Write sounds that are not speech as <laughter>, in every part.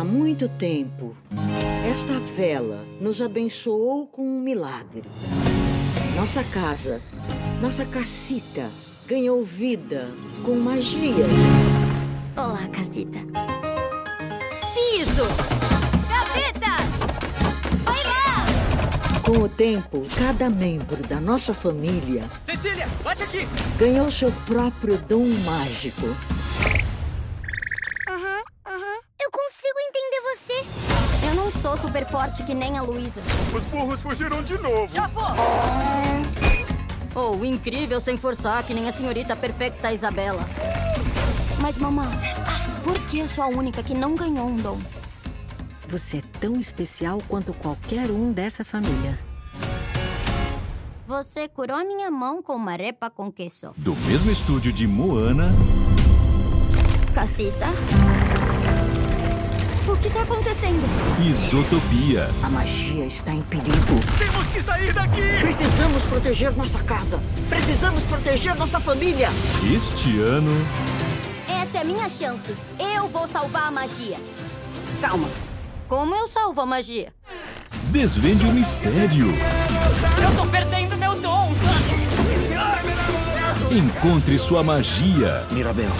Há muito tempo, esta vela nos abençoou com um milagre. Nossa casa, nossa casita, ganhou vida com magia. Olá, casita. Piso! Gavetas! Vai lá! Com o tempo, cada membro da nossa família Cecília, bate aqui! ganhou seu próprio dom mágico. Sou super forte que nem a Luísa. Os burros fugiram de novo. Já vou! Ou incrível sem forçar, que nem a senhorita perfeita Isabela. Mas, mamãe, por que eu sou a única que não ganhou um dom? Você é tão especial quanto qualquer um dessa família. Você curou minha mão com uma repa com queso. Do mesmo estúdio de Moana, Casita? O que tá acontecendo? Isotopia. A magia está em perigo. Temos que sair daqui! Precisamos proteger nossa casa. Precisamos proteger nossa família. Este ano, Essa é a minha chance. Eu vou salvar a magia. Calma. Como eu salvo a magia? desvende o mistério. Eu tô perdendo meu dom! Encontre sua magia. Mirabel,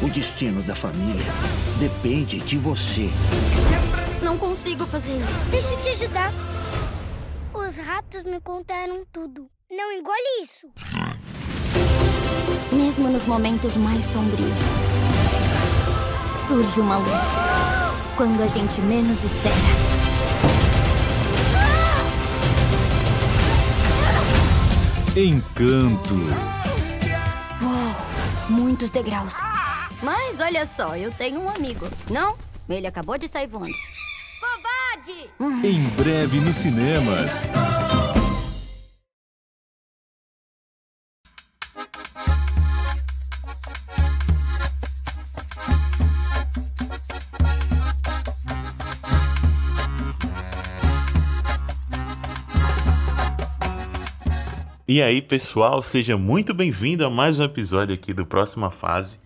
o destino da família depende de você. Não consigo fazer isso. Deixa eu te ajudar. Os ratos me contaram tudo. Não engole isso. Mesmo nos momentos mais sombrios, surge uma luz. Quando a gente menos espera. Encanto. Muitos degraus. Mas olha só, eu tenho um amigo. Não? Ele acabou de sair voando. Covarde! Em breve nos cinemas. E aí, pessoal, seja muito bem-vindo a mais um episódio aqui do Próxima Fase.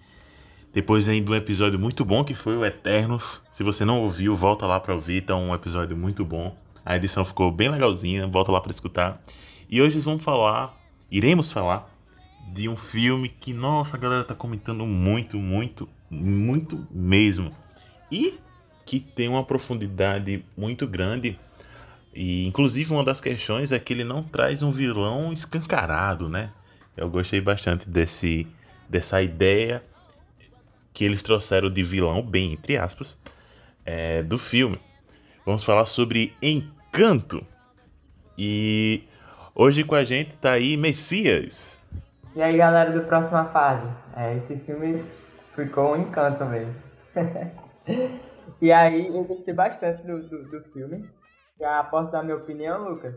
Depois ainda um episódio muito bom que foi o Eternos. Se você não ouviu, volta lá para ouvir, tá um episódio muito bom. A edição ficou bem legalzinha, volta lá para escutar. E hoje vamos falar, iremos falar de um filme que, nossa, a galera tá comentando muito, muito, muito mesmo. E que tem uma profundidade muito grande e inclusive uma das questões é que ele não traz um vilão escancarado, né? Eu gostei bastante desse dessa ideia que eles trouxeram de vilão, bem entre aspas, é, do filme. Vamos falar sobre Encanto. E hoje com a gente tá aí Messias. E aí, galera do Próxima Fase? É, esse filme ficou um encanto mesmo. <laughs> e aí, eu gostei bastante do, do, do filme. Já posso dar minha opinião, Lucas?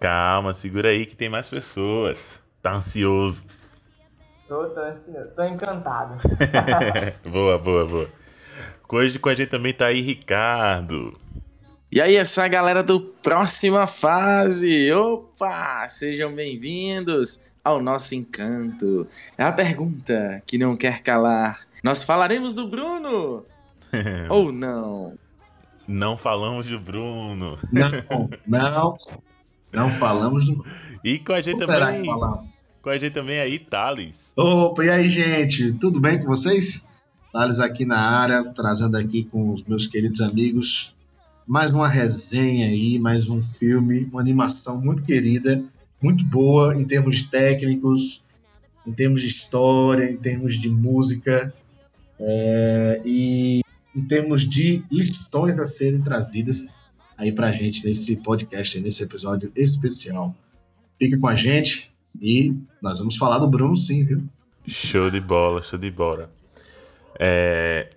Calma, segura aí que tem mais pessoas. Tá ansioso. Tô, tô, ansioso, tô encantado. <laughs> boa, boa, boa. Hoje com a gente também tá aí Ricardo. E aí, essa galera do Próxima Fase! Opa! Sejam bem-vindos ao nosso encanto. É a pergunta que não quer calar. Nós falaremos do Bruno? <laughs> Ou não? Não falamos do Bruno. Não, não, não falamos do. <laughs> E com a gente Ou será também. Com a gente também aí, Thales. Opa, e aí, gente? Tudo bem com vocês? Thales aqui na área, trazendo aqui com os meus queridos amigos mais uma resenha aí, mais um filme, uma animação muito querida, muito boa em termos técnicos, em termos de história, em termos de música é, e em termos de lições a serem trazidas aí pra gente nesse podcast, nesse episódio especial. Fica com a gente e nós vamos falar do Bruno sim, viu? Show de bola, show de bola. É...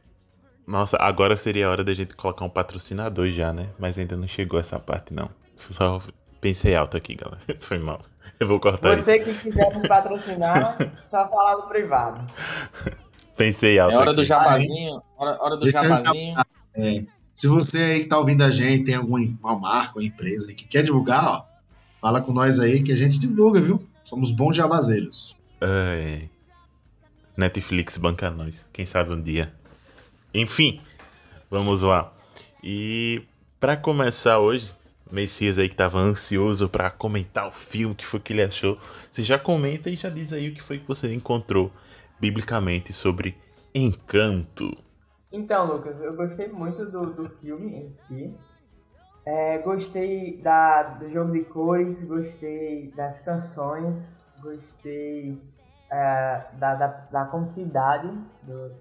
Nossa, agora seria a hora da gente colocar um patrocinador já, né? Mas ainda não chegou essa parte, não. Só pensei alto aqui, galera. <laughs> Foi mal. Eu vou cortar Você isso. que quiser me patrocinar, <laughs> só falar do privado. Pensei alto É hora aqui. do jabazinho. Hora, hora do Deixa jabazinho. É, se você aí que tá ouvindo a gente, tem alguma marca, uma empresa que quer divulgar, ó, fala com nós aí que a gente divulga, viu? Somos bons jabazeiros. Ai. Netflix banca nós. Quem sabe um dia. Enfim, vamos lá. E para começar hoje, Messias aí que tava ansioso para comentar o filme, o que foi que ele achou, você já comenta e já diz aí o que foi que você encontrou biblicamente sobre Encanto. Então, Lucas, eu gostei muito do, do filme em si. É, gostei da, do jogo de cores, gostei das canções, gostei é, da, da, da comicidade, do,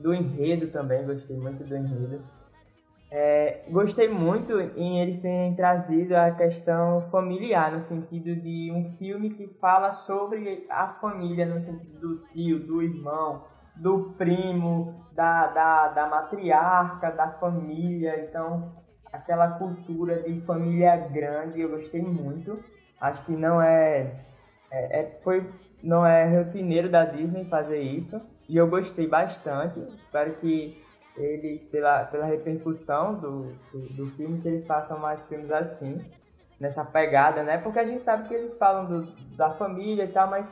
do enredo também, gostei muito do enredo. É, gostei muito em eles terem trazido a questão familiar, no sentido de um filme que fala sobre a família, no sentido do tio, do irmão, do primo, da, da, da matriarca, da família. Então, aquela cultura de família grande, eu gostei muito. Acho que não é, é, é foi não é rotineiro da Disney fazer isso e eu gostei bastante. Espero que eles pela, pela repercussão do, do, do, filme que eles façam mais filmes assim nessa pegada, né? Porque a gente sabe que eles falam do, da família e tal, mas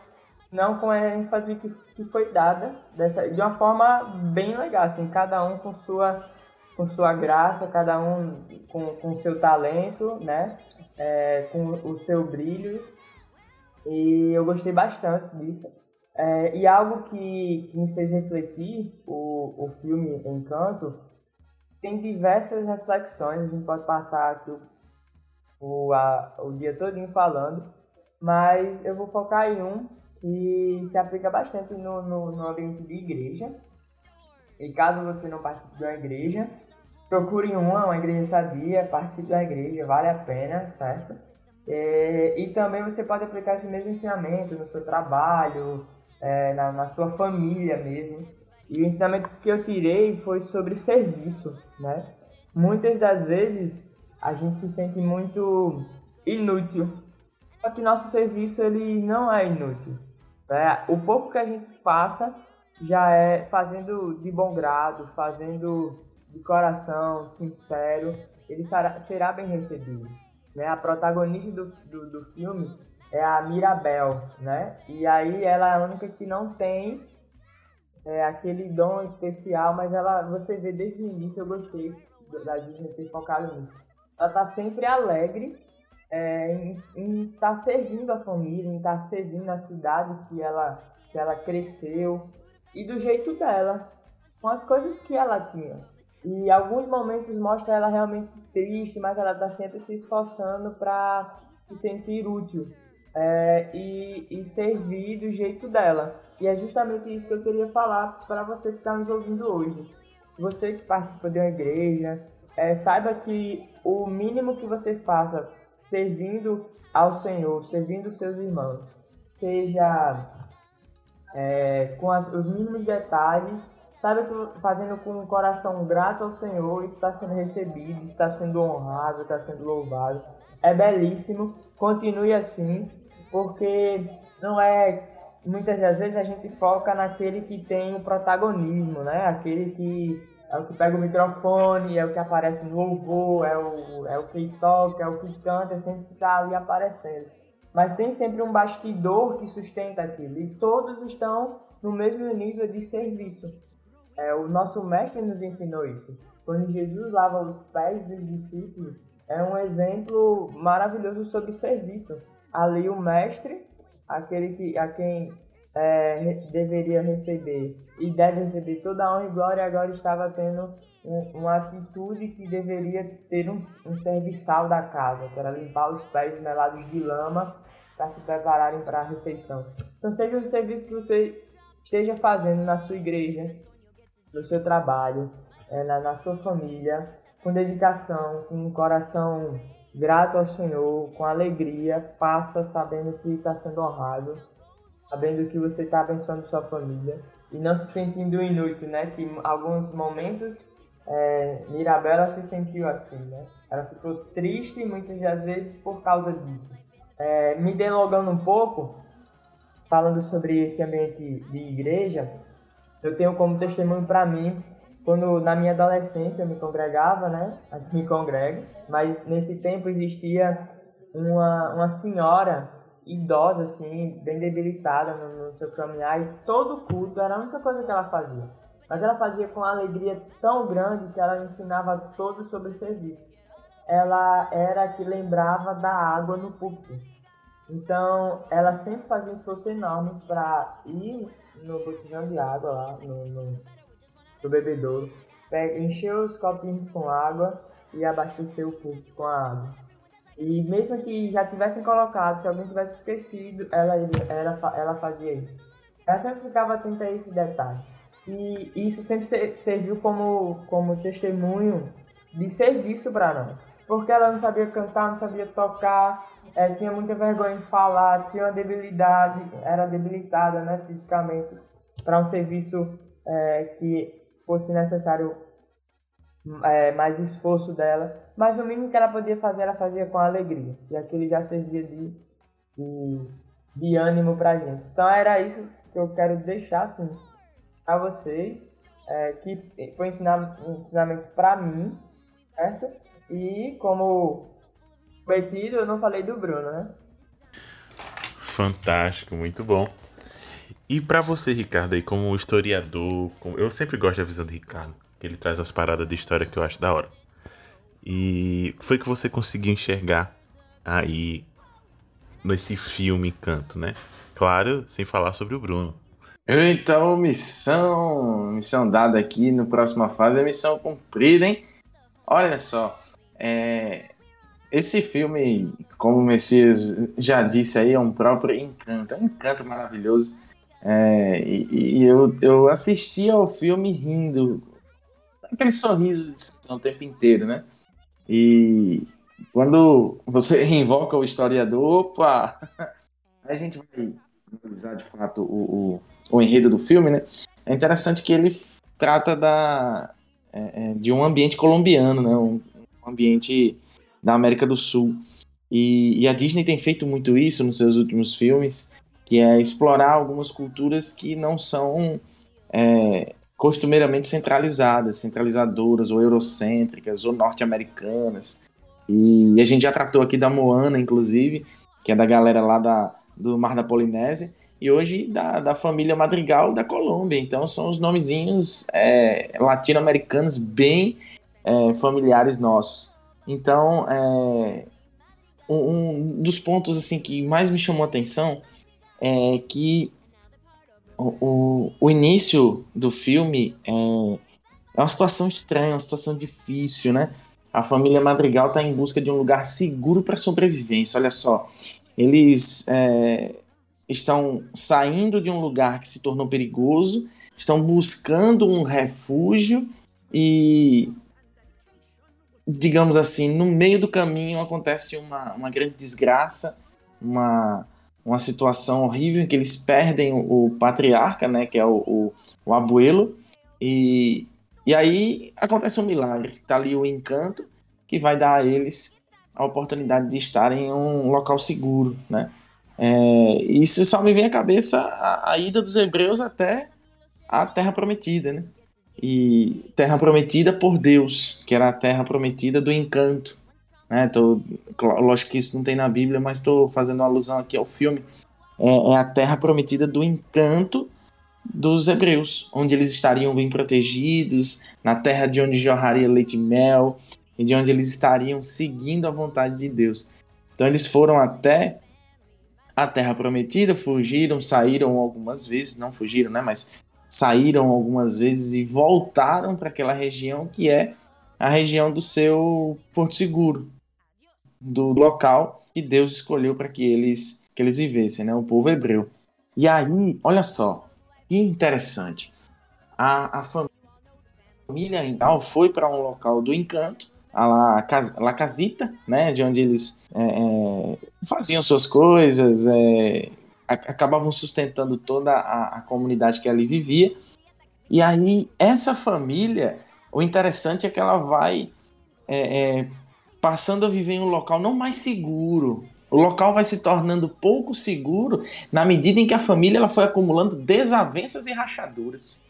não com a ênfase que, que foi dada dessa de uma forma bem legal, assim, cada um com sua com sua graça, cada um com, com seu talento, né? É, com o seu brilho. E eu gostei bastante disso. É, e algo que, que, me fez refletir, o, o filme Encanto, tem diversas reflexões, a gente pode passar aqui o, o, a, o dia todinho falando, mas eu vou focar em um que se aplica bastante no, no, no ambiente de igreja. E caso você não participe de uma igreja, procure uma, uma igreja sadia, participe da igreja, vale a pena, certo? É, e também você pode aplicar esse mesmo ensinamento no seu trabalho, é, na, na, sua família mesmo. E o ensinamento que eu tirei foi sobre serviço, né? Muitas das vezes a gente se sente muito inútil, só que nosso serviço ele não é inútil. Né? O pouco que a gente passa já é fazendo de bom grado, fazendo de coração, sincero, ele será, será bem recebido. Né? A protagonista do, do, do, filme é a Mirabel, né? E aí ela é a única que não tem é, aquele dom especial, mas ela, você vê desde o início, eu gostei da Disney ter focado nisso. Ela tá sempre alegre é, em estar tá servindo a família, em estar tá servindo a cidade que ela, que ela cresceu e do jeito dela, com as coisas que ela tinha. E alguns momentos mostra ela realmente triste, mas ela está sempre se esforçando para se sentir útil é, e, e servir do jeito dela. E é justamente isso que eu queria falar para você que está nos ouvindo hoje. Você que participa de uma igreja, é, saiba que o mínimo que você faça servindo ao Senhor, servindo os seus irmãos, seja é, com as, os mínimos detalhes Saiba que fazendo com um coração grato ao Senhor, está sendo recebido, está sendo honrado, está sendo louvado. É belíssimo, continue assim, porque não é. Muitas das vezes a gente foca naquele que tem o protagonismo, né? Aquele que é o que pega o microfone, é o que aparece no louvor, é o, é o que toca, é o que canta, é sempre que está ali aparecendo. Mas tem sempre um bastidor que sustenta aquilo, e todos estão no mesmo nível de serviço. É, o nosso mestre nos ensinou isso. Quando Jesus lava os pés dos discípulos, é um exemplo maravilhoso sobre serviço. Ali o mestre, aquele que, a quem é, deveria receber e deve receber toda a honra e glória, agora estava tendo um, uma atitude que deveria ter um, um serviçal da casa, que era limpar os pés melados de lama para se prepararem para a refeição. Então, seja um serviço que você esteja fazendo na sua igreja, no seu trabalho, é, na, na sua família, com dedicação, com um coração grato ao Senhor, com alegria, faça sabendo que está sendo honrado, sabendo que você está abençoando sua família e não se sentindo inútil, né? Que em alguns momentos é, Mirabela se sentiu assim, né? Ela ficou triste muitas das vezes por causa disso. É, me delongando um pouco, falando sobre esse ambiente de igreja, eu tenho como testemunho para mim quando na minha adolescência eu me congregava, né? <laughs> Me congrego, mas nesse tempo existia uma, uma senhora idosa, assim, bem debilitada no, no seu caminhar, e todo culto era a única coisa que ela fazia. Mas ela fazia com uma alegria tão grande que ela ensinava todos sobre o serviço. Ela era a que lembrava da água no púlpito. Então, ela sempre fazia um esforço enorme para ir no botijão de água lá, no, no, no bebedouro, encher os copinhos com água e abastecer o púlpito com a água. E mesmo que já tivessem colocado, se alguém tivesse esquecido, ela, ela, ela fazia isso. Ela sempre ficava atenta a esse detalhe. E isso sempre serviu como, como testemunho de serviço para nós. Porque ela não sabia cantar, não sabia tocar, é, tinha muita vergonha de falar, tinha uma debilidade, era debilitada né, fisicamente para um serviço é, que fosse necessário é, mais esforço dela, mas o mínimo que ela podia fazer, ela fazia com alegria, e aquilo já servia de, de, de ânimo para a gente. Então era isso que eu quero deixar assim, para vocês, é, que foi ensinamento, um ensinamento para mim, certo? E como prometido, eu não falei do Bruno, né? Fantástico, muito bom. E para você, Ricardo, aí como historiador, eu sempre gosto da visão do Ricardo que ele traz as paradas de história que eu acho da hora. E foi que você conseguiu enxergar aí nesse filme Canto, né? Claro, sem falar sobre o Bruno. Então, missão, missão dada aqui no próxima fase é missão cumprida, hein? Olha só, é, esse filme, como o Messias já disse aí, é um próprio encanto, é um encanto maravilhoso. É, e, e eu, eu assisti ao filme rindo, aquele sorriso de o tempo inteiro, né? E quando você <laughs> invoca o historiador, opa, <laughs> a gente vai analisar de fato o, o, o, enredo do filme, né? É interessante que ele trata da, é, é de um ambiente colombiano, né? Um, um, ambiente da América do Sul. E, e a Disney tem feito muito isso nos seus últimos filmes, que é explorar algumas culturas que não são é, costumeiramente centralizadas, centralizadoras ou eurocêntricas ou norte-americanas. E a gente já tratou aqui da Moana, inclusive, que é da galera lá da, do Mar da Polinésia, e hoje da, da família Madrigal da Colômbia. Então são os nomezinhos é, latino-americanos bem é, familiares nossos. Então, é, um, um, dos pontos assim que mais me chamou a atenção é que o, o, início do filme é, é uma situação estranha, uma situação difícil, né? A família Madrigal está em busca de um lugar seguro para sobrevivência. Olha só, eles é, estão saindo de um lugar que se tornou perigoso, estão buscando um refúgio e, digamos assim, no meio do caminho acontece uma, uma grande desgraça, uma, uma situação horrível em que eles perdem o, patriarca, né, que é o, o, o, abuelo, e, e aí acontece um milagre, tá ali o encanto que vai dar a eles a oportunidade de estarem em um local seguro, né. É, isso só me vem à cabeça a, a ida dos hebreus até a Terra Prometida, né, e Terra Prometida por Deus, que era a Terra Prometida do encanto, né? Tô, lógico que isso não tem na Bíblia, mas estou fazendo alusão aqui ao filme. É, é, a terra prometida do encanto dos hebreus, onde eles estariam bem protegidos, na terra de onde jorraria leite e mel, e de onde eles estariam seguindo a vontade de Deus. Então eles foram até a terra prometida, fugiram, saíram algumas vezes, não fugiram, né, mas saíram algumas vezes e voltaram para aquela região que é a região do seu porto seguro, do local que Deus escolheu para que eles, que eles vivessem, né? o povo hebreu. E aí, olha só, que interessante. A, a família Ingal foi para um local do encanto, a La, La Casita, né? de onde eles é, é, faziam suas coisas, é, acabavam sustentando toda a, a comunidade que ali vivia. E aí, essa família, o interessante é que ela vai é, é, passando a viver em um local não mais seguro. O local vai se tornando pouco seguro na medida em que a família ela foi acumulando desavenças e rachaduras.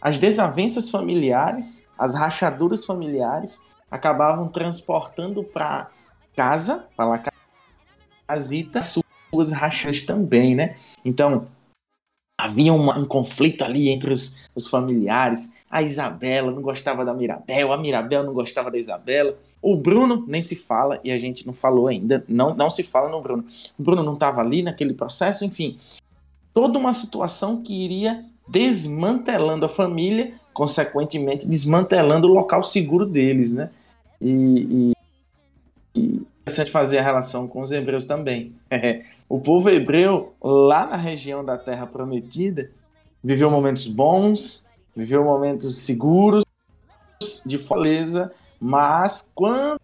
As desavenças familiares, as rachaduras familiares, acabavam transportando para casa, para lá casita, suas rachas também, né? Então, havia uma, um conflito ali entre os, os, familiares. A Isabela não gostava da Mirabel, a Mirabel não gostava da Isabela. O Bruno nem se fala, e a gente não falou ainda, não, não se fala no Bruno. O Bruno não estava ali naquele processo, enfim. Toda uma situação que iria desmantelando a família, consequentemente desmantelando o local seguro deles, né? E, e, interessante fazer a relação com os hebreus também. <laughs> O povo hebreu, lá na região da Terra Prometida, viveu momentos bons, viveu momentos seguros, de fortaleza, mas quando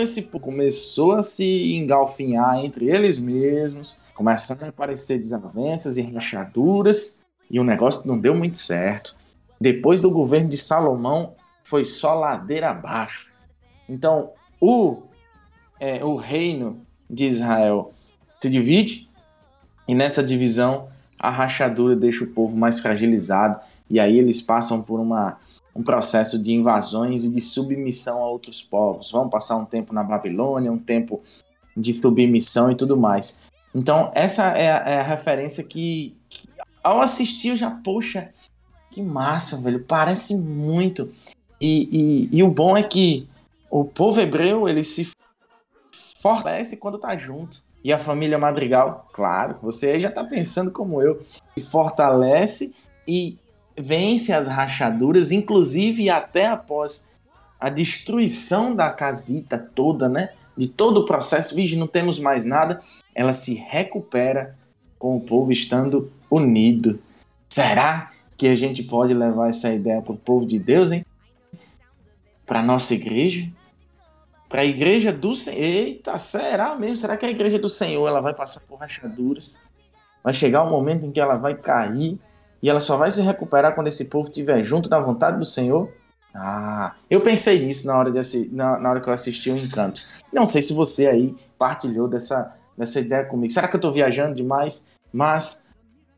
esse povo começou a se engalfinhar entre eles mesmos, começaram a aparecer desavenças e rachaduras, e o negócio não deu muito certo. Depois do governo de Salomão, foi só ladeira abaixo. Então, o, é, o reino de Israel se divide e nessa divisão a rachadura deixa o povo mais fragilizado e aí eles passam por uma, um processo de invasões e de submissão a outros povos. Vão passar um tempo na Babilônia, um tempo de submissão e tudo mais. Então, essa é a, é a referência que, que, ao assistir, eu já, poxa, que massa, velho, parece muito. E, e, e o bom é que o povo hebreu, ele se fortalece quando tá junto. E a família Madrigal, claro, você já está pensando como eu, se fortalece e vence as rachaduras, inclusive até após a destruição da casita toda, né? De todo o processo, vige, não temos mais nada, ela se recupera com o povo estando unido. Será que a gente pode levar essa ideia para o povo de Deus, hein? Para nossa igreja? Para a igreja do Senhor. Eita, será mesmo? Será que a igreja do Senhor ela vai passar por rachaduras? Vai chegar um momento em que ela vai cair e ela só vai se recuperar quando esse povo estiver junto na vontade do Senhor? Ah, eu pensei nisso na hora, de, na, na hora que eu assisti o Encanto. Não sei se você aí partilhou dessa, dessa ideia comigo. Será que eu estou viajando demais? Mas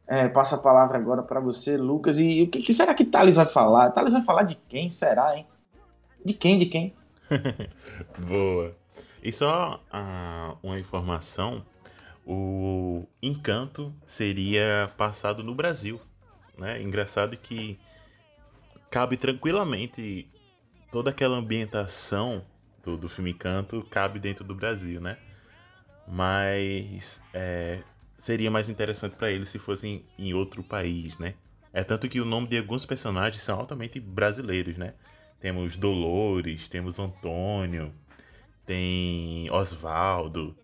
é, passo a palavra agora para você, Lucas. E o que, que, será que Thales vai falar? Thales vai falar de quem? Será, hein? De quem? De quem? <laughs> Boa. E só uh, uma informação: o Encanto seria passado no Brasil. Né? Engraçado que cabe tranquilamente toda aquela ambientação do, do filme Encanto cabe dentro do Brasil, né? Mas é, seria mais interessante para eles se fossem em outro país, né? É tanto que o nome de alguns personagens são altamente brasileiros, né? Temos Dolores, temos Antônio, tem Osvaldo,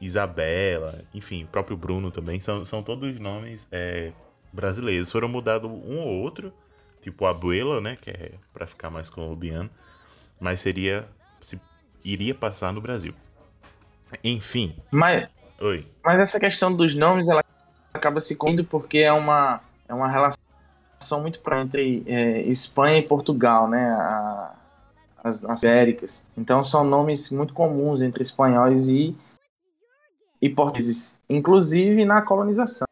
Isabela, enfim, o próprio Bruno também. São, são todos nomes é, brasileiros. Foram mudados um ou outro, tipo Abuela, né? Que é para ficar mais colombiano. Mas seria. Se, iria passar no Brasil. Enfim. Mas. Oi. Mas essa questão dos nomes, ela acaba se condo porque é uma, é uma relação são muito para entre é, Espanha e Portugal, né? A, as, as Américas. Então são nomes muito comuns entre espanhóis e, e portugueses, inclusive na colonização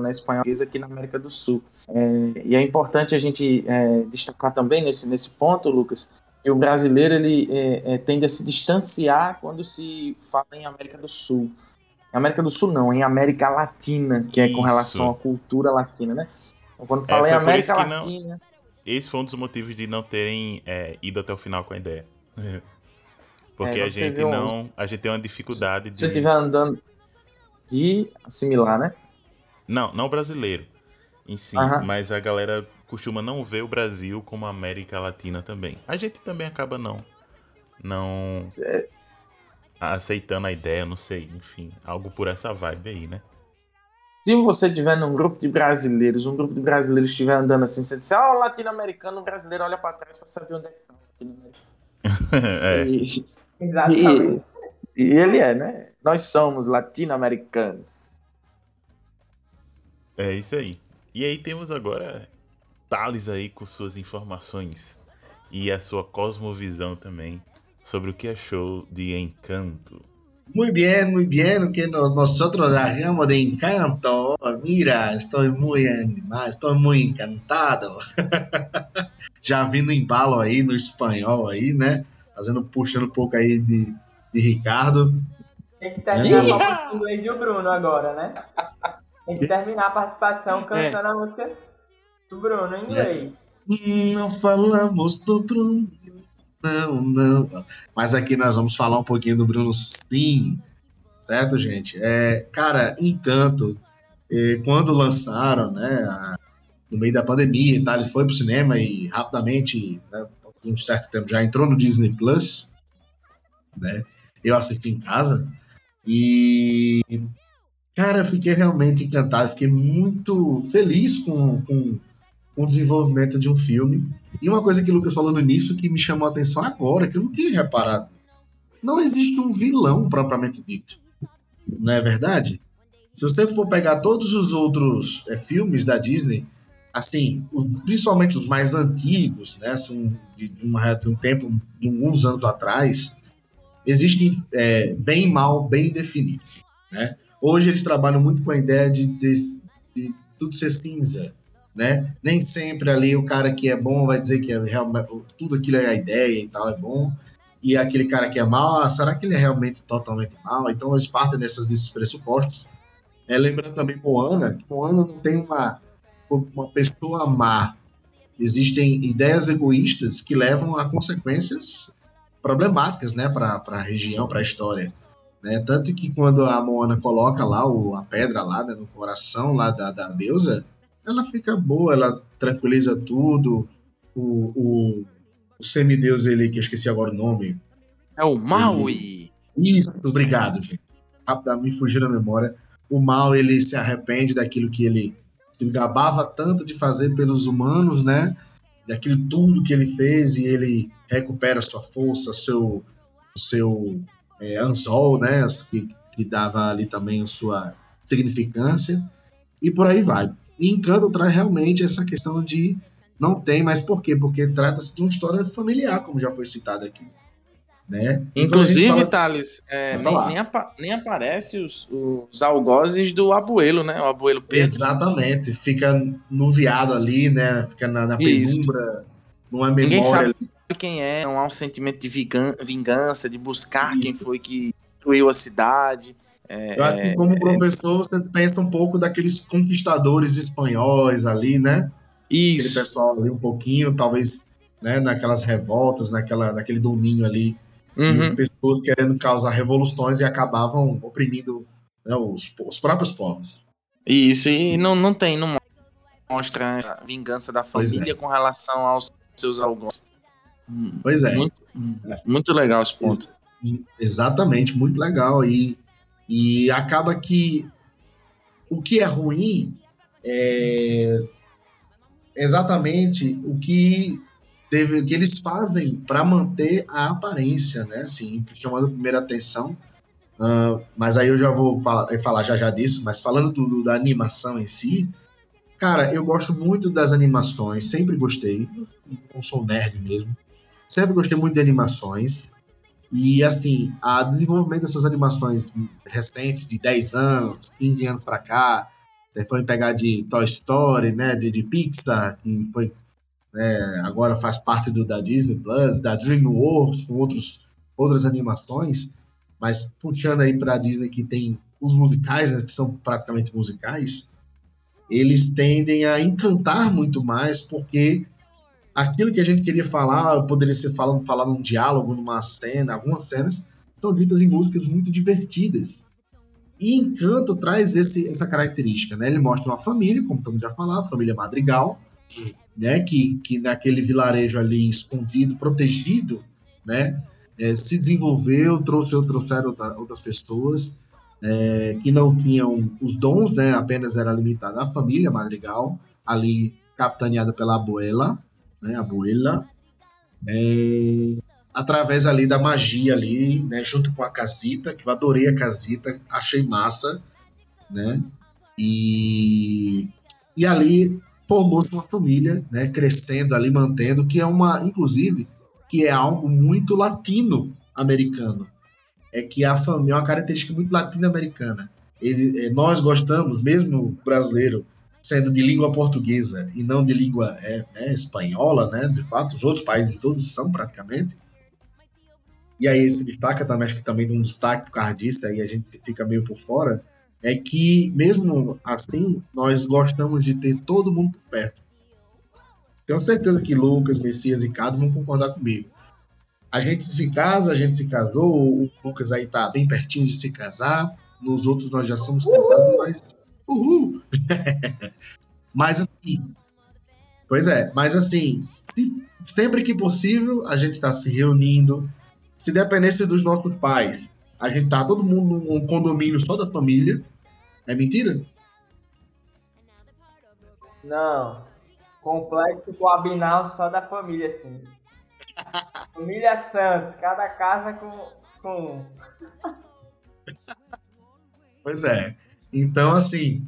né, espanhola aqui na América do Sul. É, e é importante a gente é, destacar também nesse, nesse ponto, Lucas, que o brasileiro ele é, é tende a se distanciar quando se fala em América do Sul. América do Sul não, em América Latina, que é com relação à cultura latina, né? Quando é, fala é, em América Latina. Não... Esse foi um dos motivos de não terem é, ido até o final com a ideia. <laughs> Porque é, a gente não. Um... A gente tem uma dificuldade de. Se eu estiver andando de assimilar, né? Não, não brasileiro em si, mas a galera costuma não ver o Brasil como América Latina também. A gente também acaba não. Não. Aceitando a ideia, não sei, enfim, algo por essa vibe aí, né? Se você tiver num grupo de brasileiros, um grupo de brasileiros estiver andando assim, você disser, ó, oh, latino-americano, o brasileiro olha para trás para saber onde é que tá o <laughs> é. E, Exatamente. E, e ele é, né? Nós somos latino-americanos. É isso aí. E aí temos agora Thales aí com suas informações e a sua cosmovisão também sobre o que achou de Encanto. Muy bien, muy bien, que nosotros hagamos de encanto. Mira, estoy muy animado, estoy muy encantado. <laughs> Já vindo embalo aí no espanhol aí, né? Fazendo, puxando um pouco aí de, de Ricardo. Tem que terminar é. o inglês de Bruno agora, né? Tem que terminar a participação cantando a música do Bruno em inglês. Não falamos do Bruno, não, não. Mas aqui nós vamos falar um pouquinho do Bruno, sim. Certo, gente? É, cara, Encanto, eh, quando lançaram, né, a- no meio da pandemia e tal, ele foi pro cinema e rapidamente, né, um certo tempo, já entrou no Disney Plus, né? Eu assisti em casa e, cara, fiquei realmente encantado, fiquei muito feliz com, com, com o desenvolvimento de um filme. E uma coisa que o Lucas no início que me chamou a atenção agora, que eu não tinha reparado. Não existe um vilão propriamente dito. Não é verdade? Se você for pegar todos os outros é, filmes da Disney, assim, o- principalmente os mais antigos, né, assim, de, de uma- de um tempo, de alguns anos atrás, existem é, bem e mal bem definidos. Né? Hoje eles trabalham muito com a ideia de, de- de tudo ser cinza. Né? Nem sempre ali o cara que é bom vai dizer que é realmente, tudo aquilo é a ideia e tal é bom. E aquele cara que é mal, ah, será que ele é realmente totalmente mal? Então eles partem dessas, desses pressupostos. É, lembrando também Moana, que Moana não tem uma, uma pessoa má. Existem ideias egoístas que levam a consequências problemáticas né, para a região, para a história. Né? Tanto que quando a Moana coloca lá o, a pedra lá né, no coração lá da, da deusa, ela fica boa, ela tranquiliza tudo. O, o, o semideus ele, que eu esqueci agora o nome. É o Maui. Isso, obrigado, gente. Rapidamente me fugiu a memória. O mal ele se arrepende daquilo que ele se gabava tanto de fazer pelos humanos, né? Daquilo tudo que ele fez e ele recupera sua força, seu, seu é, anzol, né? Que, que dava ali também a sua significância. E por aí vai. E Encanto traz realmente essa questão de não tem, mas por quê? Porque trata-se de uma história familiar, como já foi citado aqui. Né? E gente Inclusive, fala- Thales, é, nem, nem, apa- nem aparece os, os algozes do abuelo, né? O abuelo Pedro. Exatamente, fica no viado ali, né? Fica na, na Isso. penumbra, numa memória. Ninguém sabe quem é, não há um sentimento de vingan- vingança, de buscar quem foi que destruiu a cidade. É, Eu acho que como professor você pensa um pouco daqueles conquistadores espanhóis ali, né? Isso. Aquele pessoal ali um pouquinho, talvez, né? Naquelas revoltas, naquela, naquele domínio ali, Uhum. de pessoas querendo causar revoluções e acabavam oprimindo né, os, os próprios povos. Isso, e não, não tem, não mostra a vingança da Pois família com relação aos seus algozes. Pois é. Muito, muito legal esse ponto. Exatamente, muito legal. E, e acaba que o que é ruim é exatamente o que, deve, que eles fazem para manter a aparência, né? Assim, chamando a primeira atenção. Ah, mas aí eu já vou falar, falar já já disso, mas falando do- do- da animação em si, cara, eu gosto muito das animações, sempre gostei, não sou nerd mesmo, sempre gostei muito de animações. E assim, a desenvolvimento dessas animações recentes, de 10 anos, 15 anos pra cá, você foi pegar de Toy Story, né, de, de Pixar, que foi, né, agora faz parte do, da Disney Plus, da DreamWorks, com outros, outras animações, mas puxando aí pra Disney que tem os musicais, né, que são praticamente musicais, eles tendem a encantar muito mais, porque aquilo que a gente queria falar poderia ser falado, falado num diálogo, numa cena, algumas cenas são ditas em músicas muito divertidas. E Encanto traz esse, essa característica, né? Ele mostra uma família, como estamos já falando, família Madrigal, né? Que, que naquele vilarejo ali escondido, protegido, né? eh, se desenvolveu, trouxe, trouxeram outra- outras pessoas eh, que não tinham os dons, né? Apenas era limitada à família Madrigal, ali capitaneada pela abuela, né, a abuela, é, através ali da magia ali, né, junto com a casita, que eu adorei a casita, achei massa, né, e, e ali formou-se uma família, né, crescendo ali, mantendo, que é uma, inclusive, que é algo muito latino-americano, é que a família é uma característica muito latino-americana. Ele, é, nós gostamos, mesmo brasileiro, sendo de língua portuguesa e não de língua é, é, espanhola, né? De fato, os outros países todos são praticamente. E aí se destaca também, acho que também de um destaque por causa disso, aí a gente fica meio por fora. é que, mesmo assim, nós gostamos de ter todo mundo por perto. Tenho certeza que Lucas, Messias e Cado vão concordar comigo. A gente se casa, a gente se casou, o Lucas aí tá bem pertinho de se casar, nos outros nós já somos casados, mas. Uhul! <laughs> mas assim. Pois é, mas assim, sempre que possível, a gente está se reunindo. Se dependesse dos nossos pais, a gente tá todo mundo num condomínio só da família. É mentira? Não. Complexo com abinal só da família, assim. <laughs> família Santos, cada casa com. com... pois é. Então, assim,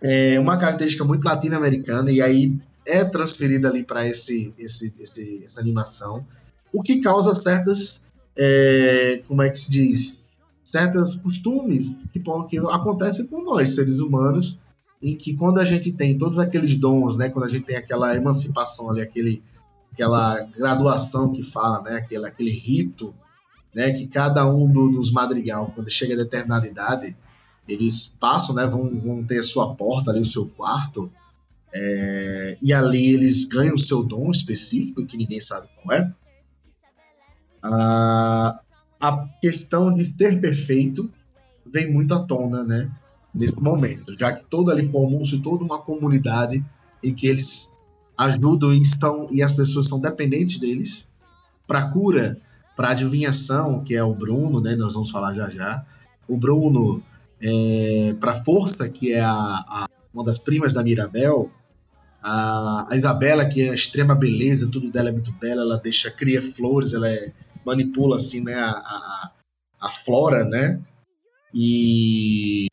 é uma característica muito latino-americana e aí é transferida ali para esse, esse, esse, essa animação, o que causa certas, é, como é que se diz, certos costumes que, que acontecem com nós, seres humanos, em que quando a gente tem todos aqueles dons, né, quando a gente tem aquela emancipação ali, aquele, aquela graduação que fala, né, aquele, aquele rito, né, que cada um do, dos madrigal, quando chega a determinada idade, eles passam, né, vão, vão ter a sua porta ali, o seu quarto, é, e ali eles ganham o seu dom específico, que ninguém sabe qual é. Ah, a questão de ser perfeito vem muito à tona, né? Nesse momento, já que todo ali formou-se toda uma comunidade em que eles ajudam e, estão, e as pessoas são dependentes deles para cura, para adivinhação, que é o Bruno, né? Nós vamos falar já já. O Bruno, é, para força, que é a, a, uma das primas da Mirabel, a, a Isabela, que é a extrema beleza, tudo dela é muito bela, ela deixa, cria flores, ela é, manipula assim, né, a, a, a flora, né? E,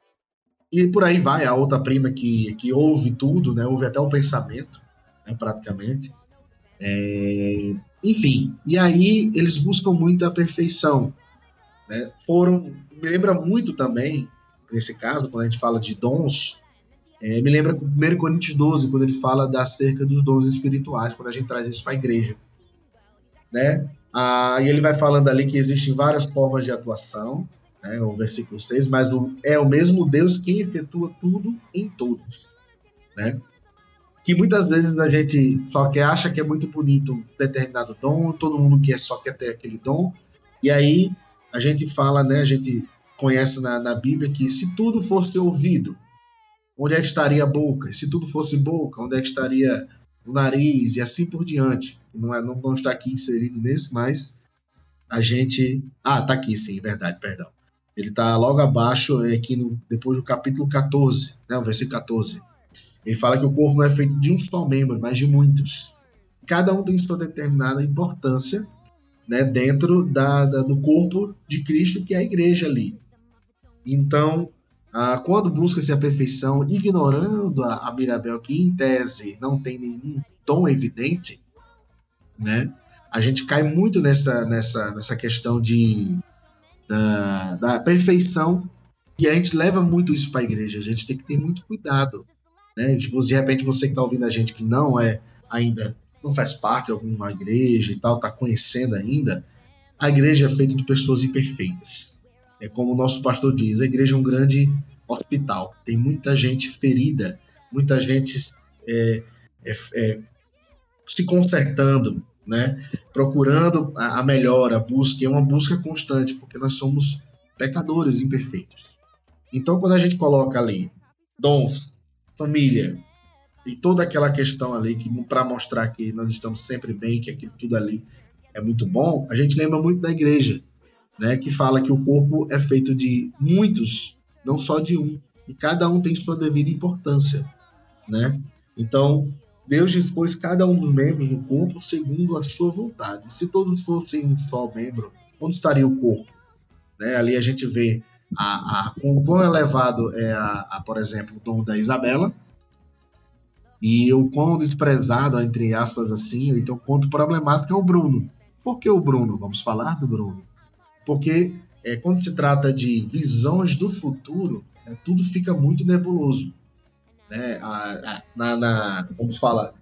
e por aí vai, a outra prima que, que ouve tudo, né? Ouve até o pensamento, né, praticamente. É, enfim, e aí eles buscam muito a perfeição. Né? Foram, me lembra muito também, nesse caso, quando a gente fala de dons, é, me lembra 1 Coríntios 12, quando ele fala da cerca dos dons espirituais, quando a gente traz isso para a igreja. Né? Ah, e ele vai falando ali que existem várias formas de atuação, né, o versículo 6, mas o, é o mesmo Deus quem efetua tudo em todos. Né? Que muitas vezes a gente só quer, acha que é muito bonito um determinado dom, todo mundo quer, só quer ter aquele dom, e aí a gente fala, né, a gente conhece na, na Bíblia que se tudo fosse ouvido, onde é que estaria a boca? Se tudo fosse boca, onde é que estaria o nariz e assim por diante? Não, é, não, não está aqui inserido nesse, mas a gente. Ah, tá aqui, sim, verdade, perdão. Ele está logo abaixo, é aqui no, depois do capítulo 14, né, o versículo 14. Ele fala que o corpo não é feito de um só membro, mas de muitos. Cada um tem sua determinada importância né, dentro da, da, do corpo de Cristo, que é a igreja ali. Então, ah, quando busca-se a perfeição, ignorando a, a Mirabel, que em tese não tem nenhum tom evidente, né? A gente cai muito nessa, nessa, nessa questão de, da, da perfeição e a gente leva muito isso para a igreja. A gente tem que ter muito cuidado, né? Tipo, de repente você que está ouvindo a gente que não é ainda não faz parte de alguma igreja e tal, está conhecendo ainda, a igreja é feita de pessoas imperfeitas. É como o nosso pastor diz, a igreja é um grande hospital. Tem muita gente ferida, muita gente é, é, é, se consertando, né? procurando a, a melhora, a busca, é uma busca constante, porque nós somos pecadores imperfeitos. Então, quando a gente coloca ali dons, família e toda aquela questão ali que para mostrar que nós estamos sempre bem, que aquilo tudo ali é muito bom, a gente lembra muito da igreja, né, que fala que o corpo é feito de muitos, não só de um, e cada um tem sua devida importância, né? Então, Deus dispôs cada um dos membros do corpo segundo a sua vontade. Se todos fossem um só membro, onde estaria o corpo? Né? Ali a gente vê a, a, com o quão elevado é, a, a, por exemplo, o dom da Isabela, e o quão desprezado, entre aspas, assim, então quanto problemático é o Bruno. Por que o Bruno? Vamos falar do Bruno porque é, quando se trata de visões do futuro, né, tudo fica muito nebuloso. Né? A, a, na, na, como fala,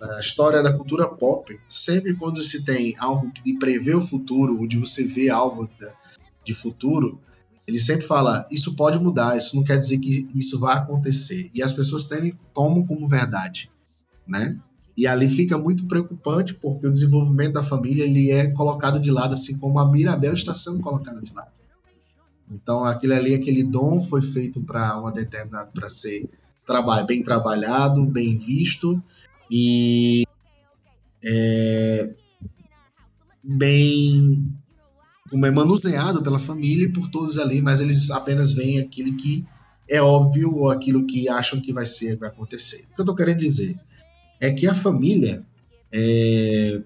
na história da cultura pop, sempre quando se tem algo que prevê o futuro, onde você vê algo da, de futuro, Ele sempre fala, isso pode mudar, isso não quer dizer que isso vai acontecer. E as pessoas tomam como verdade, né? E ali fica muito preocupante porque o desenvolvimento da família ele é colocado de lado, assim como a Mirabel está sendo colocada de lado. Então, aquele ali, aquele dom foi feito para uma determinada, para ser bem trabalhado, bem visto e é, bem como é manuseado pela família e por todos ali, mas eles apenas veem aquilo que é óbvio ou aquilo que acham que vai ser, vai acontecer. O que eu estou querendo dizer é que a família é,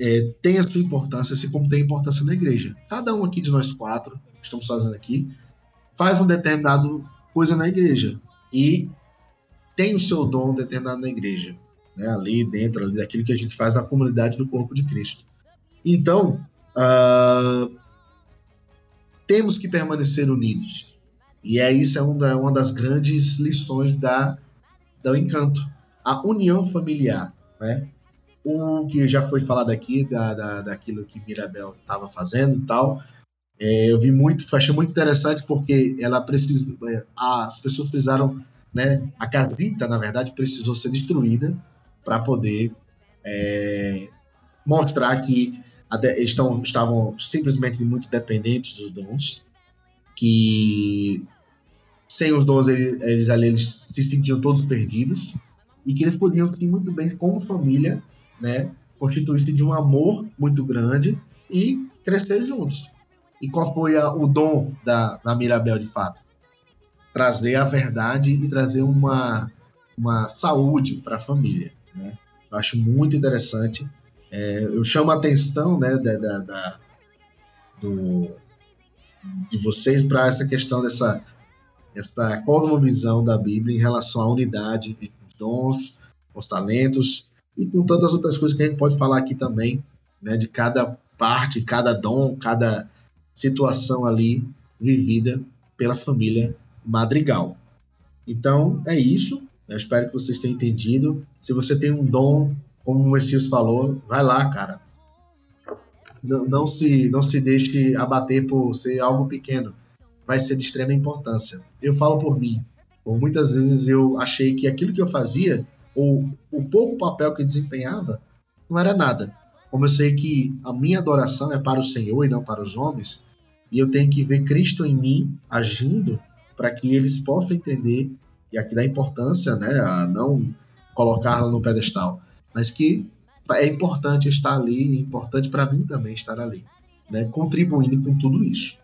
é, tem a sua importância, assim como tem importância na igreja. Cada um aqui de nós quatro, que estamos fazendo aqui, faz um determinado coisa na igreja e tem o seu dom determinado na igreja, né? ali dentro ali, daquilo que a gente faz na comunidade do corpo de Cristo. Então, uh, temos que permanecer unidos. E é isso é uma, uma das grandes lições da, do encanto. A união familiar. Né? O que já foi falado aqui, da, da, daquilo que Mirabel estava fazendo e tal, é, eu vi muito, achei muito interessante porque ela precisa, as pessoas precisaram, né, a casita, na verdade, precisou ser destruída para poder é, mostrar que estão, estavam simplesmente muito dependentes dos dons, que sem os dons eles, eles eles se sentiam todos perdidos e que eles podiam sim muito bem como família, né, constituir-se de um amor muito grande e crescer juntos. E qual foi a, o dom da, da Mirabel de fato? Trazer a verdade e trazer uma, uma saúde para a família. Né? Eu acho muito interessante é, eu chamo a atenção né, da, da, da do, de vocês para essa questão dessa essa cosmovisão da Bíblia em relação à unidade entre dons, os talentos e com tantas outras coisas que a gente pode falar aqui também, né, de cada parte, cada dom, cada situação ali vivida pela família Madrigal. Então, é isso. Eu espero que vocês tenham entendido. Se você tem um dom como o Messias falou, vai lá, cara. Não, não, se, não se deixe abater por ser algo pequeno. Vai ser de extrema importância. Eu falo por mim. Por muitas vezes eu achei que aquilo que eu fazia, ou o pouco papel que eu desempenhava, não era nada. Como eu sei que a minha adoração é para o Senhor e não para os homens, e eu tenho que ver Cristo em mim agindo para que eles possam entender e aqui dá importância, né, a não colocá-la no pedestal, mas que é importante estar ali, é importante para mim também estar ali, né, contribuindo com tudo isso.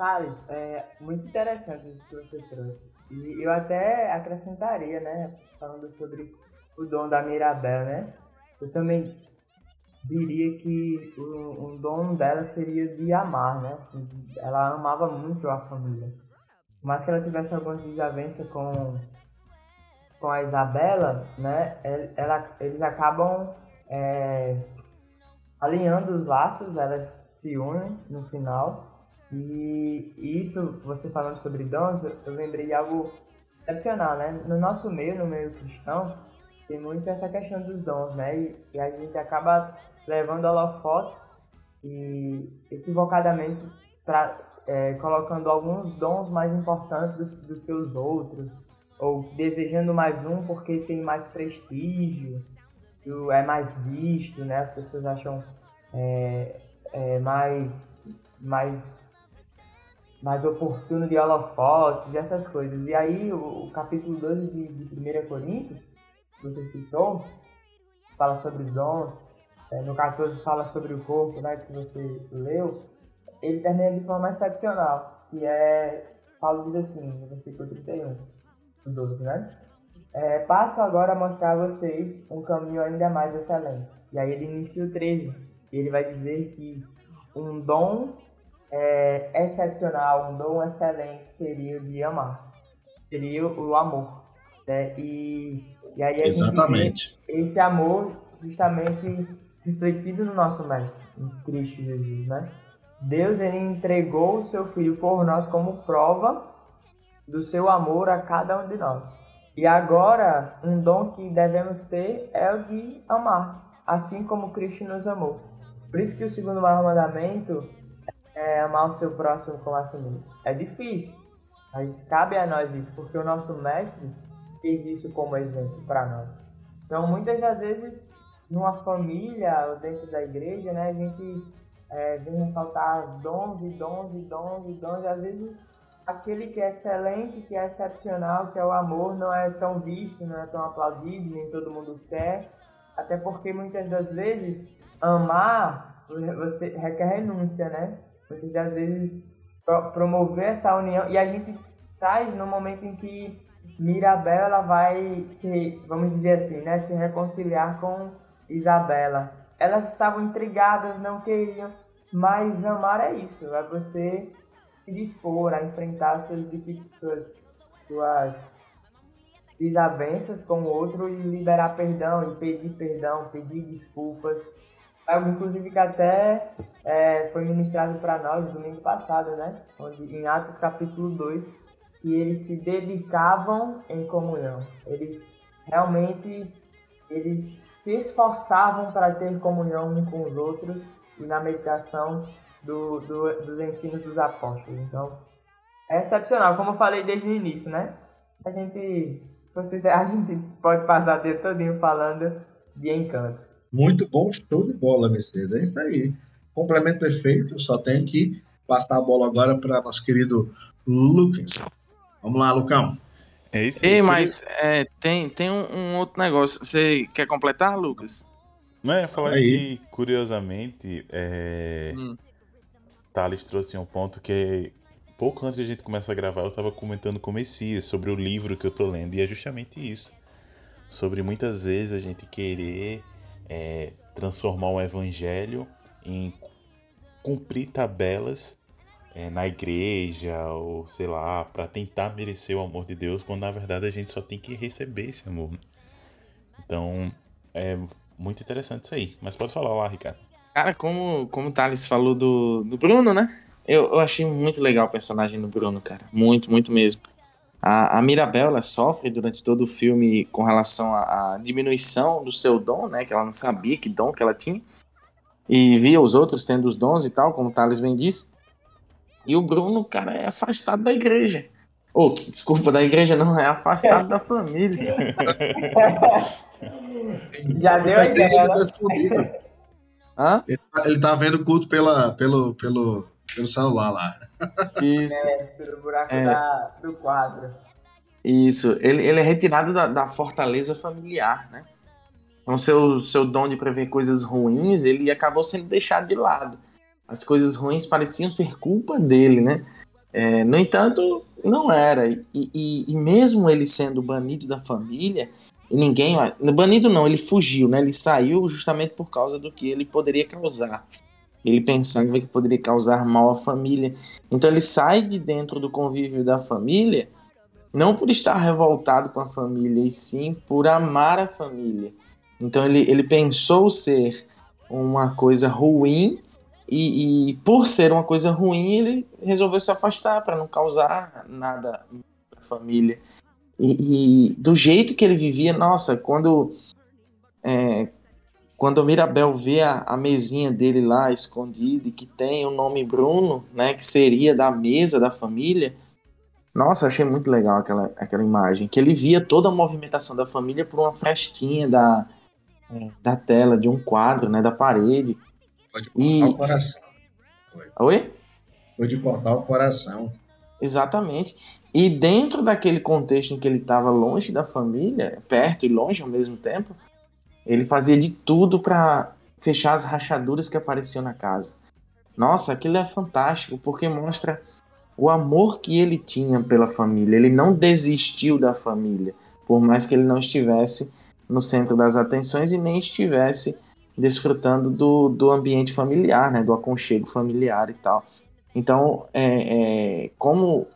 Thales, é muito interessante isso que você trouxe. E eu até acrescentaria, né, falando sobre o dom da Mirabel, né? Eu também diria que o, o dom dela seria de amar, né? Assim, ela amava muito a família. Mas que ela tivesse alguma desavença com com a Isabela, né, ela, eles acabam é, alinhando os laços, elas se unem no final. E, isso, você falando sobre dons, eu lembrei de algo excepcional, né? No nosso meio, no meio cristão, tem muito essa questão dos dons, né? E, e a gente acaba levando holofotes e equivocadamente é, colocando alguns dons mais importantes do, do que os outros ou desejando mais um porque tem mais prestígio, é mais visto, né? As pessoas acham é, é mais, mais, mais oportuno de holofotes, essas coisas. E aí o, o capítulo 12 de, de 1 Coríntios, que você citou, fala sobre dons, é, no 14 fala sobre o corpo, né, que você leu, ele termina de forma excepcional, que é, Paulo diz assim, no versículo 31, 12, né? É, passo agora a mostrar a vocês um caminho ainda mais excelente. E aí ele inicia o 13. E ele vai dizer que um dom é, excepcional, um dom excelente seria o de amar. Seria o amor. Né? E, e aí a Exatamente. esse amor justamente refletido no nosso Mestre, em Cristo Jesus, né? Deus ele entregou o seu Filho por nós como prova do seu amor a cada um de nós. E agora, um dom que devemos ter é o de amar, assim como Cristo nos amou. Por isso que o segundo maior mandamento é, amar o seu próximo como a si mesmo. É difícil, mas cabe a nós isso, porque o nosso mestre fez isso como exemplo para nós. Então, muitas das vezes, numa família ou dentro da igreja, né, a gente é, vem ressaltar as dons e dons e dons e dons, e às vezes aquele que é excelente, que é excepcional, que é o amor, não é tão visto, não é tão aplaudido, nem todo mundo quer, até porque muitas das vezes amar você requer renúncia, né? Muitas das vezes promover essa união e a gente traz no momento em que Mirabel ela vai se, vamos dizer assim, né, se reconciliar com Isabela. Elas estavam intrigadas, não queriam, mas amar é isso, é você se dispor a enfrentar suas suas, suas desavenças com o outro e liberar perdão, e pedir perdão, pedir desculpas. Algo, inclusive, que até é, foi ministrado para nós domingo passado, né? Onde, em Atos capítulo 2, que eles se dedicavam em comunhão. Eles realmente eles se esforçavam para ter comunhão uns com os outros e na meditação do, do, dos ensinos dos apóstolos. Então, é excepcional, como eu falei desde o início, né? A gente, a gente pode passar o dia todinho falando de encanto. Muito bom, show de bola, Mercedes. É isso aí. Complemento perfeito, só tenho que passar a bola agora para nosso querido Lucas. Vamos lá, Lucão. É isso aí. Ei, mas é, tem, tem um, um, outro negócio. Você quer completar, Lucas? Não, é falar aí. que, curiosamente, é... hum. Thales trouxe um ponto que pouco antes de a gente começar a gravar, eu estava comentando com o Messias sobre o livro que eu tô lendo, e é justamente isso. Sobre muitas vezes a gente querer é, transformar o evangelho em cumprir tabelas é, na igreja, ou sei lá, para tentar merecer o amor de Deus, quando na verdade a gente só tem que receber esse amor. Então, é muito interessante isso aí. Mas pode falar lá, Ricardo. Cara, como, como o Thales falou do, do Bruno, né? Eu, eu achei muito legal o personagem do Bruno, cara. Muito, muito mesmo. A, a Mirabel, ela sofre durante todo o filme com relação à, à diminuição do seu dom, né? Que ela não sabia que dom que ela tinha. E via os outros tendo os dons e tal, como o Thales bem disse. E o Bruno, cara, é afastado da igreja. Ou, oh, desculpa, da igreja não, é afastado da família. <laughs> Já deu a ideia, né? Hã? Ele, tá, ele tá vendo culto pela, pelo, pelo, pelo celular lá. Isso. É, pelo buraco é. da, do quadro. Isso. Ele, ele é retirado da, da fortaleza familiar, né? Com seu, seu dom de prever coisas ruins, ele acabou sendo deixado de lado. As coisas ruins pareciam ser culpa dele, né? É, no entanto, não era. E, e, e, mesmo ele sendo banido da família, e ninguém. Banido não, ele fugiu, né? Ele saiu justamente por causa do que ele poderia causar. Ele pensava que poderia causar mal à família. Então ele sai de dentro do convívio da família, não por estar revoltado com a família, e sim por amar a família. Então ele, ele pensou ser uma coisa ruim, e, e por ser uma coisa ruim, ele resolveu se afastar para não causar nada à família. E, e, do jeito que ele vivia, nossa, quando é, quando o Mirabel vê a, a, mesinha dele lá escondida e que tem o nome Bruno, né, que seria da mesa da família, nossa, achei muito legal aquela, aquela imagem, que ele via toda a movimentação da família por uma frestinha da, é, da tela, de um quadro, né, da parede. Pode cortar e... o coração. Oi? Foi de cortar o coração. Exatamente. E dentro daquele contexto em que ele estava longe da família, perto e longe ao mesmo tempo, ele fazia de tudo para fechar as rachaduras que apareciam na casa. Nossa, aquilo é fantástico, porque mostra o amor que ele tinha pela família. Ele não desistiu da família, por mais que ele não estivesse no centro das atenções e nem estivesse desfrutando do, do ambiente familiar, né, do aconchego familiar e tal. Então, é, é, como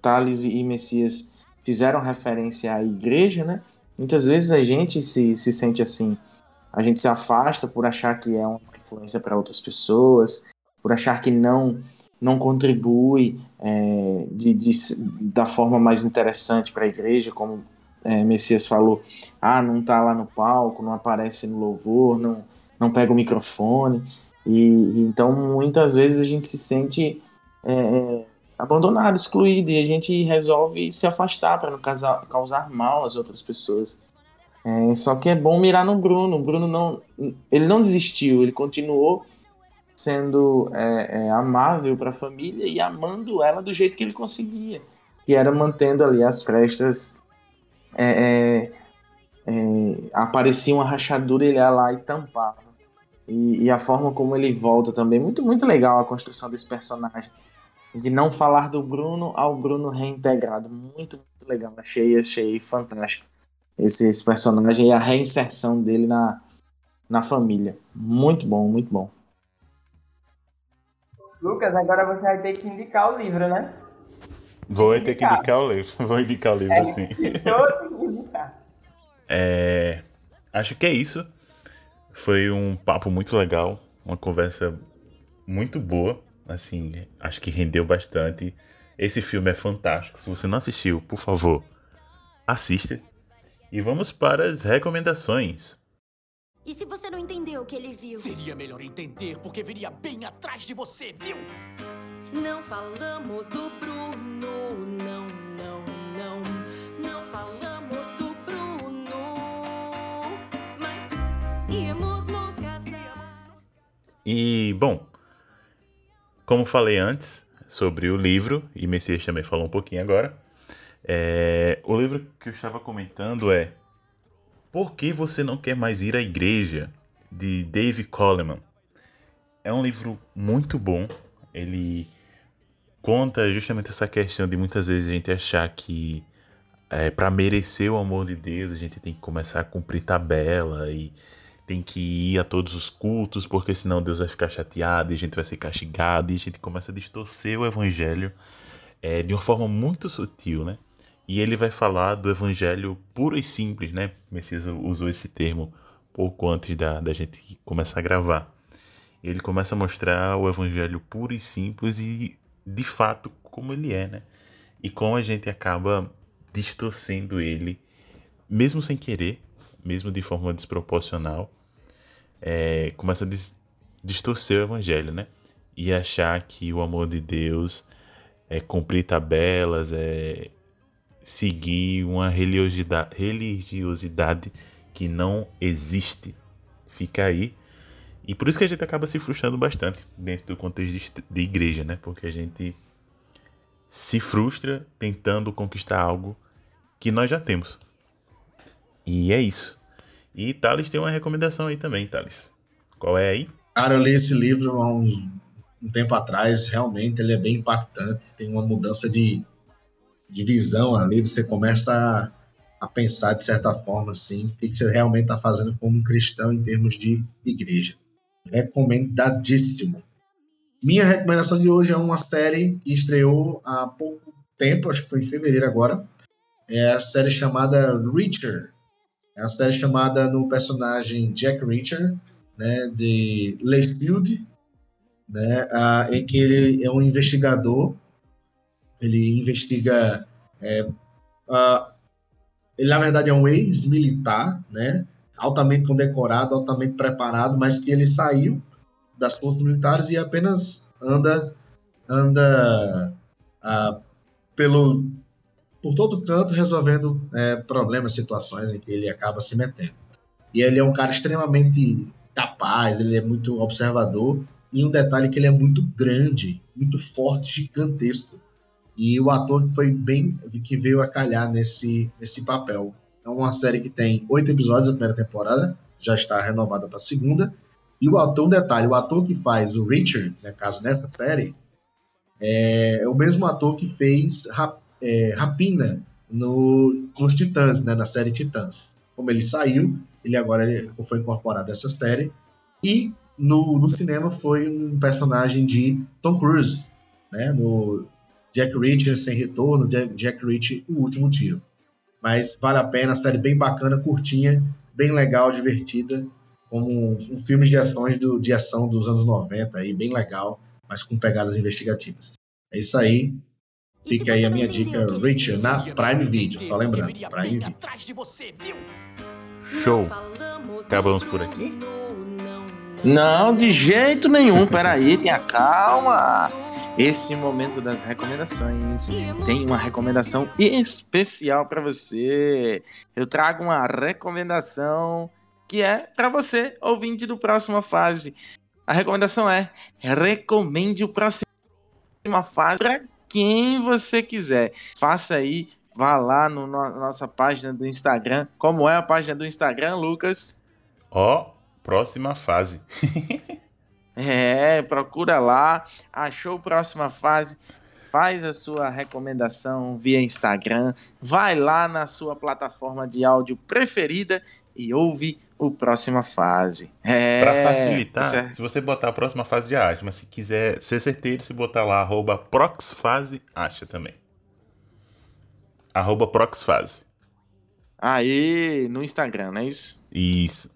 Tales e Messias fizeram referência à igreja, né? Muitas vezes a gente se, se sente assim. A gente se afasta por achar que é uma influência para outras pessoas, por achar que não não contribui é, de, de, da forma mais interessante para a igreja, como é, Messias falou, ah, não está lá no palco, não aparece no louvor, não, não pega o microfone. E, então muitas vezes a gente se sente é, é abandonado, excluído, e a gente resolve se afastar para não causar, causar mal às outras pessoas. É, só que é bom mirar no Bruno. O Bruno não, ele não desistiu, ele continuou sendo é, é, amável para a família e amando ela do jeito que ele conseguia, que era mantendo ali as frestas. É, é, é aparecia uma rachadura, ele ia lá e tampava. E, e, a forma como ele volta também, muito, muito legal a construção desse personagem. De não falar do Bruno ao Bruno reintegrado. Muito, muito legal. Achei, achei fantástico esse, esse personagem e a reinserção dele na, na família. Muito bom, muito bom. Lucas, agora você vai ter que indicar o livro, né? Vou ter que indicar o livro. <laughs> Vou indicar o livro, é, sim. é, acho que é isso. Foi um papo muito legal, uma conversa muito boa. Assim, acho que rendeu bastante. Esse filme é fantástico. Se você não assistiu, por favor, assista. E vamos para as recomendações. E se você não entendeu o que ele viu? Seria melhor entender, porque viria bem atrás de você, viu? Não falamos do Bruno, não, não, não. Não falamos do Bruno, mas íamos nos casar. E, bom, como falei antes sobre o livro, e Messias também falou um pouquinho agora, é, o livro que eu estava comentando é Por que você não quer mais ir à igreja? de Dave Coleman. É um livro muito bom. Ele conta justamente essa questão de muitas vezes a gente achar que é, para merecer o amor de Deus a gente tem que começar a cumprir tabela e tem que ir a todos os cultos porque senão Deus vai ficar chateado e a gente vai ser castigado e a gente começa a distorcer o evangelho é, de uma forma muito sutil, né? E ele vai falar do evangelho puro e simples, né? Messias usou esse termo pouco antes da, da gente começar a gravar. Ele começa a mostrar o evangelho puro e simples e de fato como ele é, né? E como a gente acaba distorcendo ele, mesmo sem querer, mesmo de forma desproporcional, é, começa a dis distorcer o evangelho, né? E achar que o amor de Deus é cumprir tabelas, é seguir uma religiosidade, religiosidade que não existe. Fica aí. E por isso que a gente acaba se frustrando bastante dentro do contexto de igreja, né? Porque a gente se frustra tentando conquistar algo que nós já temos. E é isso. E Thales tem uma recomendação aí também, Thales. Qual é aí? Cara, eu li esse livro há um, um tempo atrás. Realmente ele é bem impactante. Tem uma mudança de, de visão ali. Você começa a a pensar de certa forma assim, o que você realmente está fazendo como cristão em termos de igreja. Recomendadíssimo. Minha recomendação de hoje é uma série que estreou há pouco tempo, acho que foi em fevereiro agora. É a série chamada Reacher. É a série chamada no personagem Jack Reacher, né, de Layfield, né, a, em que ele é um investigador. Ele investiga é, ele, na verdade, é um ex-militar, né? Altamente condecorado, altamente preparado, mas que ele saiu das forças militares e apenas anda anda ah, pelo por todo canto resolvendo é, problemas, situações em que ele acaba se metendo. E ele é um cara extremamente capaz, ele é muito observador e um detalhe que ele é muito grande, muito forte, gigantesco. E o ator que foi bem que veio a calhar nesse, nesse papel. É uma série que tem oito episódios a primeira temporada, já está renovada para a segunda. E o ator, um detalhe, o ator que faz o Richard, no caso nessa série, é, é, o mesmo ator que fez Rap, é, Rapina no, nos Titãs, né, na série Titãs. Como ele saiu, ele agora ele foi incorporado a essa série. E no, no cinema foi um personagem de Tom Cruise, né, no Jack Reacher sem retorno, Jack Reacher o último tiro. Mas vale a pena, série bem bacana, curtinha, bem legal, divertida, como um, filme de ações do, de ação dos anos 90 aí, bem legal, mas com pegadas investigativas. É isso aí. Fica aí a minha dica, Reacher, na Prime Video, só lembrando, Prime Video. Show! Acabamos por aqui? Não, de jeito nenhum. Peraí, <laughs> tenha calma. Esse momento das recomendações tem uma recomendação especial para você. Eu trago uma recomendação que é para você, ouvinte do próxima fase. A recomendação é: recomende o próximo fase para quem você quiser. Faça aí, vá lá no, na nossa página do Instagram. Como é a página do Instagram, Lucas? Ó, próxima fase. <laughs> É, procura lá, achou próxima fase, faz a sua recomendação via Instagram, vai lá na sua plataforma de áudio preferida e ouve o próxima fase. É, Pra facilitar, certo. se você botar a próxima fase de arte, mas se quiser ser certeiro, se botar lá arroba proxfase, acha também. Arroba proxfase. Aí, no Instagram, não é isso? Isso.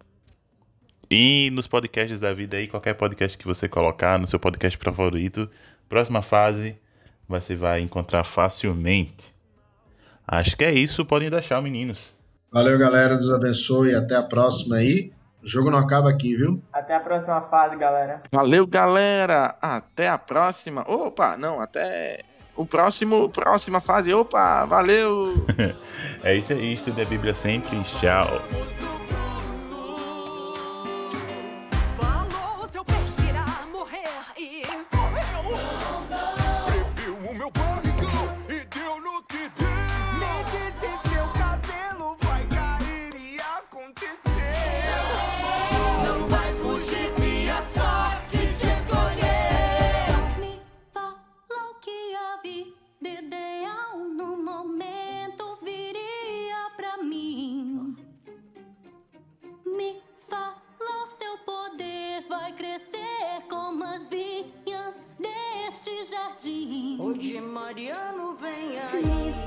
E nos podcasts da vida aí, qualquer podcast que você colocar no seu podcast favorito, próxima fase, você vai encontrar facilmente. Acho que é isso, podem deixar, meninos. Valeu, galera. Deus abençoe. Até a próxima aí. O jogo não acaba aqui, viu? Até a próxima fase, galera. Valeu, galera. Até a próxima. Opa, não, até o próximo, próxima fase. Opa, valeu. <laughs> é isso aí, estude a Bíblia sempre. Tchau. Mariano vem aí.